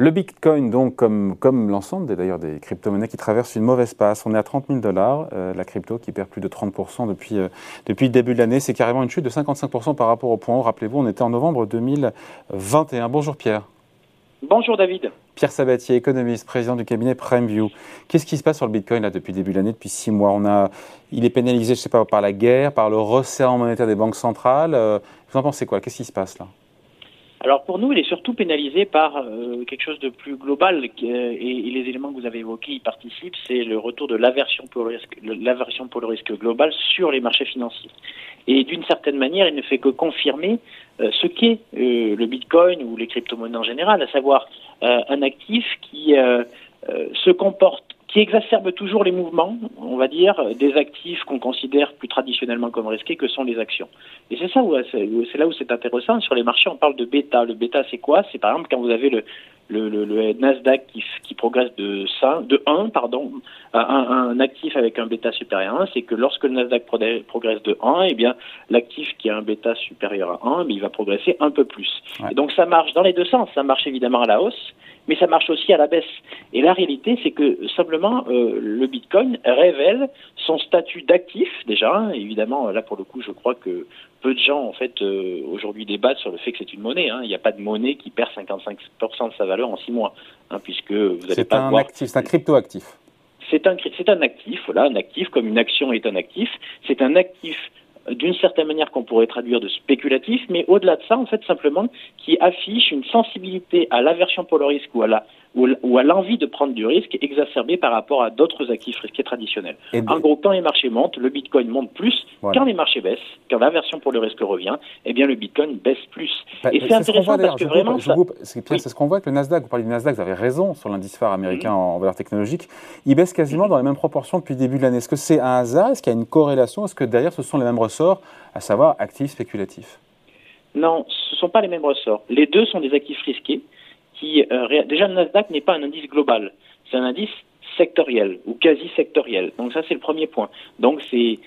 Le Bitcoin, donc, comme, comme l'ensemble d'ailleurs des crypto-monnaies qui traversent une mauvaise passe, on est à 30 000 dollars, euh, la crypto qui perd plus de 30% depuis, euh, depuis le début de l'année, c'est carrément une chute de 55% par rapport au point haut. Rappelez-vous, on était en novembre 2021. Bonjour Pierre. Bonjour David. Pierre Sabatier, économiste, président du cabinet PrimeView. Qu'est-ce qui se passe sur le Bitcoin là, depuis le début de l'année, depuis six mois? On a, Il est pénalisé, je sais pas, par la guerre, par le resserrement monétaire des banques centrales. Euh, vous en pensez quoi? Qu'est-ce qui se passe là? Alors pour nous, il est surtout pénalisé par euh, quelque chose de plus global et, les éléments que vous avez évoqués y participent, c'est le retour de l'aversion pour le risque, l'aversion pour le risque global sur les marchés financiers. Et d'une certaine manière, il ne fait que confirmer euh, ce qu'est euh, le Bitcoin ou les crypto-monnaies en général, à savoir un actif qui se comporte qui exacerbe toujours les mouvements, on va dire, des actifs qu'on considère plus traditionnellement comme risqués, que sont les actions. Et c'est ça où c'est là où c'est intéressant. Sur les marchés, on parle de bêta. Le bêta, c'est quoi? C'est par exemple quand vous avez le, le, le, Nasdaq qui, qui, progresse de 5, de 1, pardon, un, un, actif avec un bêta supérieur à 1, c'est que lorsque le Nasdaq progresse de 1, eh bien, l'actif qui a un bêta supérieur à 1, mais il va progresser un peu plus. Et donc ça marche dans les deux sens. Ça marche évidemment à la hausse, mais ça marche aussi à la baisse. Et la réalité, c'est que simplement euh, le Bitcoin révèle son statut d'actif déjà. Évidemment, là pour le coup, je crois que peu de gens en fait euh, aujourd'hui débattent sur le fait que c'est une monnaie. Hein. Il n'y a pas de monnaie qui perd 55% de sa valeur en six mois, hein, puisque vous n'allez pas un actif, c'est un crypto actif. C'est un, c'est un actif, voilà, un actif comme une action est un actif. C'est un actif d'une certaine manière qu'on pourrait traduire de spéculatif, mais au-delà de ça, en fait, simplement, qui affiche une sensibilité à l'aversion pour le risque ou à la ou à l'envie de prendre du risque exacerbée par rapport à d'autres actifs risqués traditionnels. en gros, quand les marchés montent, le Bitcoin monte plus. Quand les marchés baissent, quand l'aversion pour le risque revient, eh bien le Bitcoin baisse plus. Bah, et c'est intéressant parce que vraiment, c'est ce qu'on voit que le Nasdaq. Vous parlez du Nasdaq, vous avez raison sur l'indice phare américain mhm. en valeur technologique. Il baisse quasiment dans les mêmes proportions depuis le début de l'année. Est-ce que c'est un hasard? Est-ce qu'il y a une corrélation? Est-ce que derrière ce sont les mêmes ressorts, à savoir actifs spéculatifs Non, ce ne sont pas les mêmes ressorts. Les deux sont des actifs risqués euh, déjà le Nasdaq n'est pas un indice global, c'est un indice sectoriel ou quasi sectoriel. Donc ça c'est le premier point. Donc c'est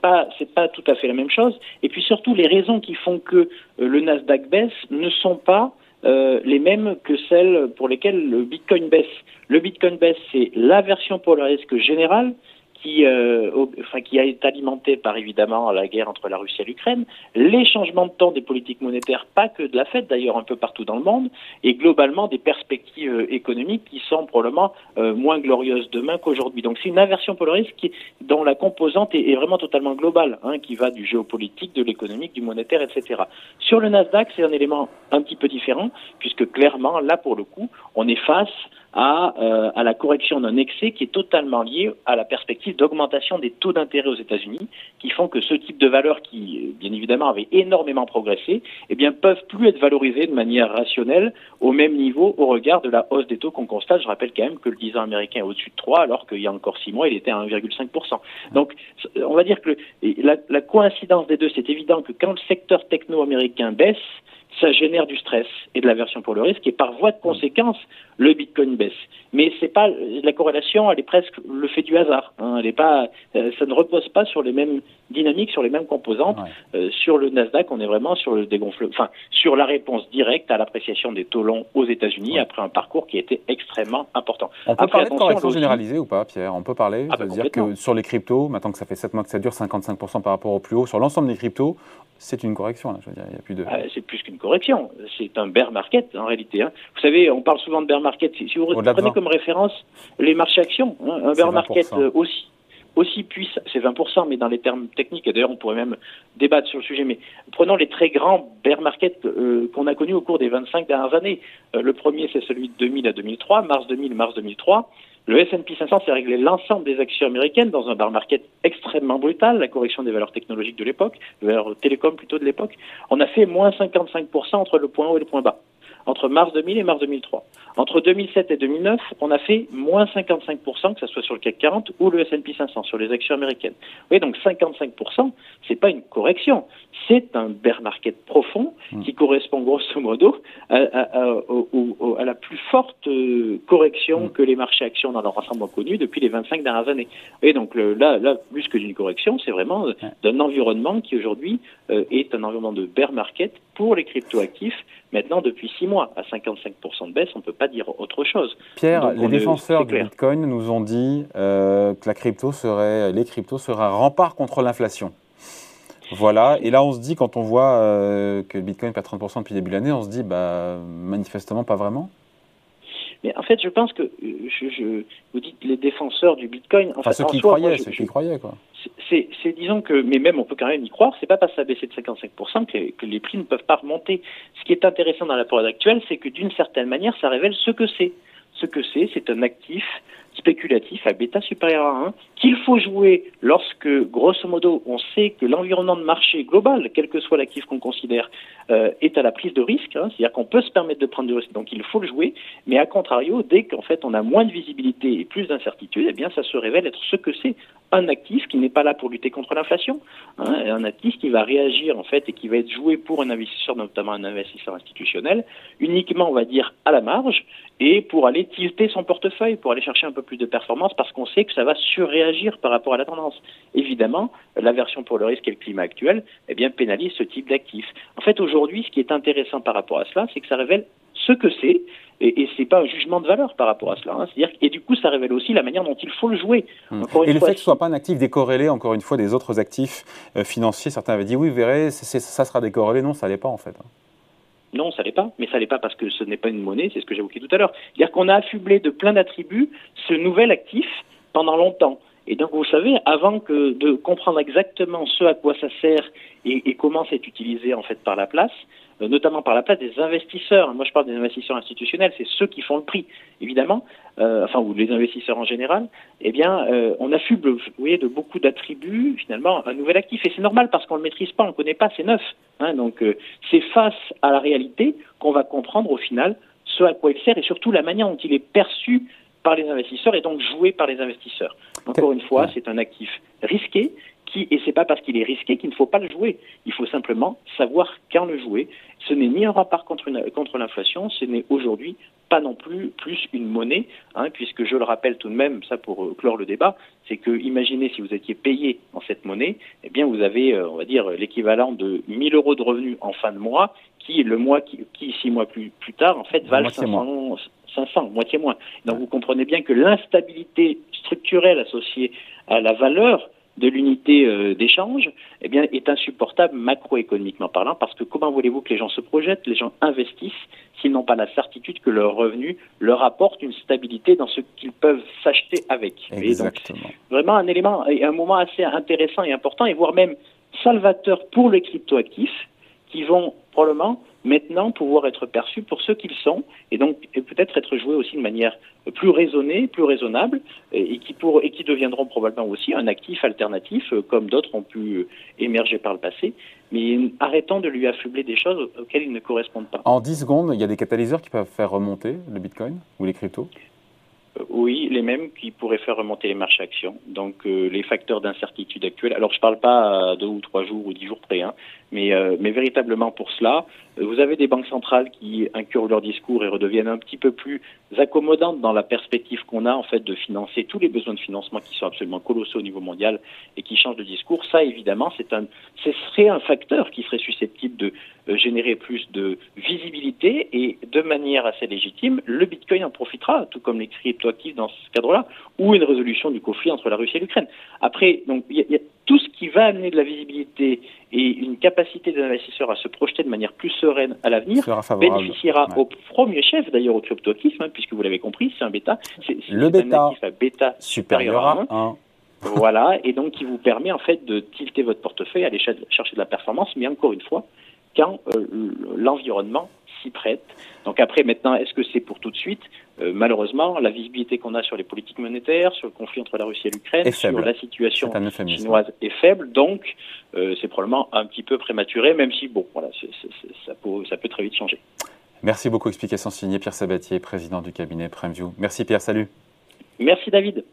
pas c'est pas tout à fait la même chose. Et puis surtout les raisons qui font que euh, le Nasdaq baisse ne sont pas euh, les mêmes que celles pour lesquelles le Bitcoin baisse. Le Bitcoin baisse, c'est l'aversion pour le risque général, qui, euh, enfin, qui été alimenté par évidemment la guerre entre la Russie et l'Ukraine, les changements de temps des politiques monétaires, pas que de la Fed d'ailleurs, un peu partout dans le monde, et globalement des perspectives euh, économiques qui sont probablement euh, moins glorieuses demain qu'aujourd'hui. Donc c'est une le risque qui, dont la composante est, vraiment totalement globale, hein, qui va du géopolitique, de l'économique, du monétaire, etc. Sur le Nasdaq, c'est un élément un petit peu différent, puisque clairement, là pour le coup, on est face à, euh, à la correction d'un excès qui est totalement lié à la perspective d'augmentation des taux d'intérêt aux États-Unis, qui font que ce type de valeurs qui, bien évidemment, avait énormément progressé, eh bien, peuvent plus être valorisées de manière rationnelle au même niveau au regard de la hausse des taux qu'on constate. Je rappelle quand même que le 10 ans américain est au-dessus de 3, alors qu'il y a encore 6 mois, il était à 1,5%. Donc, on va dire que la, la coïncidence des deux, c'est évident que quand le secteur techno-américain baisse, ça génère du stress et de l'aversion pour le risque, et par voie de conséquence, le Bitcoin baisse. Mais c'est pas la corrélation, elle est presque le fait du hasard. Hein. elle est pas, euh, ça ne repose pas sur les mêmes dynamiques, sur les mêmes composantes. Euh, sur le Nasdaq, on est vraiment sur le dégonflement, enfin sur la réponse directe à l'appréciation des taux longs aux États-Unis après un parcours qui été extrêmement important. On peut parler de correction généralisée ou pas, Pierre? On peut parler, ah, bah, dire que sur les cryptos, maintenant que ça fait 7 mois que ça dure, 55% par rapport au plus haut, sur l'ensemble des cryptos, c'est une correction. Là, je veux dire, il y a plus de. Ah, c'est plus qu'une correction. C'est un bear market en réalité. Hein. Vous savez, on parle souvent de bear market. Si, vous prenez comme référence les marchés actions, hein, un bear market euh, aussi aussi puissant, c'est 20%, mais dans les termes techniques, et d'ailleurs on pourrait même débattre sur le sujet, mais prenons les très grands bear markets euh, qu'on a connus au cours des 25 dernières années. Euh, le premier, c'est celui de 2000 à 2003, mars 2000, mars 2003. Le S&P 500 s'est réglé l'ensemble des actions américaines dans un bear market extrêmement brutal, la correction des valeurs technologiques de l'époque, des valeurs télécom plutôt de l'époque. On a fait moins 55% entre le point haut et le point bas entre mars 2000 et mars 2003. Entre 2007 et 2009, on a fait moins 55%, que ce soit sur le CAC 40 ou le S&P 500, sur les actions américaines. Oui, donc 55%, c'est pas une correction, c'est un bear market profond hmm. qui correspond grosso modo à, la plus forte euh, correction hmm. que les marchés actions dans leur ensemble ont connue depuis les 25 dernières années. Et donc là, là, plus que d'une correction, c'est vraiment d'un environnement qui aujourd'hui euh, est un environnement de bear market pour les cryptoactifs maintenant depuis six mois. À 55% de baisse, on ne peut pas dire autre chose. Pierre, les défenseurs du Bitcoin nous ont dit euh, que la crypto serait, les cryptos seraient un rempart contre l'inflation. Voilà, et là on se dit, quand on voit euh, que le Bitcoin perd 30% depuis le début de l'année, on se dit, bah, manifestement pas vraiment mais en fait, je pense que je, vous dites les défenseurs du Bitcoin. enfin, ceux qui croyaient, ceux qui croyaient, quoi. C'est, disons que, mais même on peut quand même y croire. C'est pas parce que ça a baissé de 55% que, que, les prix ne peuvent pas remonter. Ce qui est intéressant dans la période actuelle, c'est que d'une certaine manière, ça révèle ce que c'est. Ce que c'est, c'est un actif spéculatif à bêta supérieur à 1 qu'il faut jouer lorsque, grosso modo, on sait que l'environnement de marché global, quel que soit l'actif qu'on considère, euh, est à la prise de risque, hein, c'est-à-dire qu'on peut se permettre de prendre du risque, donc il faut le jouer, mais à contrario, dès qu'en fait on a moins de visibilité et plus d'incertitude, eh bien ça se révèle être ce que c'est un actif qui n'est pas là pour lutter contre l'inflation, hein, un actif qui va réagir en fait et qui va être joué pour un investisseur, notamment un investisseur institutionnel, uniquement on va dire à la marge et pour aller tilter son portefeuille, pour aller chercher un peu plus de performance parce qu'on sait que ça va surréagir par rapport à la tendance. Évidemment, l'aversion pour le risque et le climat actuel eh bien, pénalise ce type d'actifs. En fait, aujourd'hui, ce qui est intéressant par rapport à cela, c'est que ça révèle ce que c'est, et, et c'est pas un jugement de valeur par rapport à cela. Hein. C'est-à-dire, et du coup, ça révèle aussi la manière dont il faut le jouer. Hum. et le fait que ce soit pas un actif décorrélé, encore une fois, des autres actifs euh, financiers, certains avaient dit oui, vous verrez, ça sera décorrélé. Non, ça l'est pas en fait. Hein. Non, ça l'est pas, mais ça l'est pas parce que ce n'est pas une monnaie, c'est ce que j'évoquais tout à l'heure. C'est-à-dire qu'on a affublé de plein d'attributs ce nouvel actif pendant longtemps. Et donc, vous savez, avant que de comprendre exactement ce à quoi ça sert et, comment c'est utilisé en fait par la place, euh, notamment par la place des investisseurs. Moi, je parle des investisseurs institutionnels, c'est ceux qui font le prix, évidemment, euh, enfin, ou les investisseurs en général. Eh bien, euh, on affuble, vous voyez, de beaucoup d'attributs, finalement, un nouvel actif. Et c'est normal parce qu'on ne le maîtrise pas, on ne connaît pas, c'est neuf. Hein, donc, c'est face à la réalité qu'on va comprendre au final ce à quoi il sert et surtout la manière dont il est perçu par les investisseurs et donc joué par les investisseurs. Encore une fois, c'est un actif risqué qui, et c'est pas parce qu'il est risqué qu'il ne faut pas le jouer. Il faut simplement savoir quand le jouer. Ce n'est ni un rempart contre, contre l'inflation, ce n'est aujourd'hui pas non plus plus une monnaie, hein, puisque je le rappelle tout de même, ça pour euh, clore le débat, c'est que imaginez si vous étiez payé en cette monnaie, eh bien vous avez, euh, on va dire, l'équivalent de 1000 euros de revenus en fin de mois, qui le mois qui, qui six mois plus, plus tard en fait valent 500, 500, moitié moins. Donc vous comprenez bien que l'instabilité structurelle associée à la valeur de l'unité euh, d'échange eh bien, est insupportable macroéconomiquement parlant, parce que comment voulez-vous que les gens se projettent, les gens investissent, s'ils n'ont pas la certitude que leur revenu leur apporte une stabilité dans ce qu'ils peuvent s'acheter avec. Exactement. donc, vraiment un élément et un moment assez intéressant et important, et voire même salvateur pour les cryptoactifs, qui vont probablement maintenant pouvoir être perçus pour ce qu'ils sont et donc peut-être être joués aussi de manière plus raisonnée, plus raisonnable et qui, pour, et qui deviendront probablement aussi un actif alternatif euh, comme d'autres ont pu euh, émerger par le passé. Mais arrêtons de lui affubler des choses auxquelles il ne correspondent pas. En 10 secondes, il y a des catalyseurs qui peuvent faire remonter le Bitcoin ou les cryptos? Oui, les mêmes qui pourraient faire remonter les marchés actions. Donc les facteurs d'incertitude actuels. Alors je ne parle pas à deux ou trois jours ou dix jours près, hein, mais, euh, véritablement pour cela, euh, vous avez des banques centrales qui incurent leur discours et redeviennent un petit peu plus accommodantes dans la perspective qu'on a en fait de financer tous les besoins de financement qui sont absolument colossaux au niveau mondial et qui changent de discours. Ça, évidemment, c'est ce serait un facteur qui serait susceptible de euh, générer plus de visibilité et de manière assez légitime, le Bitcoin en profitera, tout comme les cryptoactifs dans ce cadre-là, ou une résolution du conflit entre la Russie et l'Ukraine. Après, donc il y, y, a tout ce qui va amener de la visibilité et une capacité des investisseurs à se projeter de manière plus sereine à l'avenir bénéficiera au premier chef, d'ailleurs au cryptoactif, hein, puisque vous l'avez compris, c'est un bêta. C'est, le bêta, un bêta supérieur à 1. voilà, et donc qui vous permet en fait de tilter votre portefeuille, aller chercher de la performance, mais encore une fois, quand euh, l'environnement s'y prête. Donc après, maintenant, est-ce que c'est pour tout de suite? Euh, Malheureusement, la visibilité qu'on a sur les politiques monétaires, sur le conflit entre la Russie et l'Ukraine, sur la situation chinoise est faible. Donc, euh, c'est probablement un petit peu prématuré, même si, bon, voilà, c est, c est, ça, peut, ça peut très vite changer. Merci beaucoup. Explication signée Pierre Sabatier, président du cabinet PrimeView. Merci Pierre, salut. Merci David.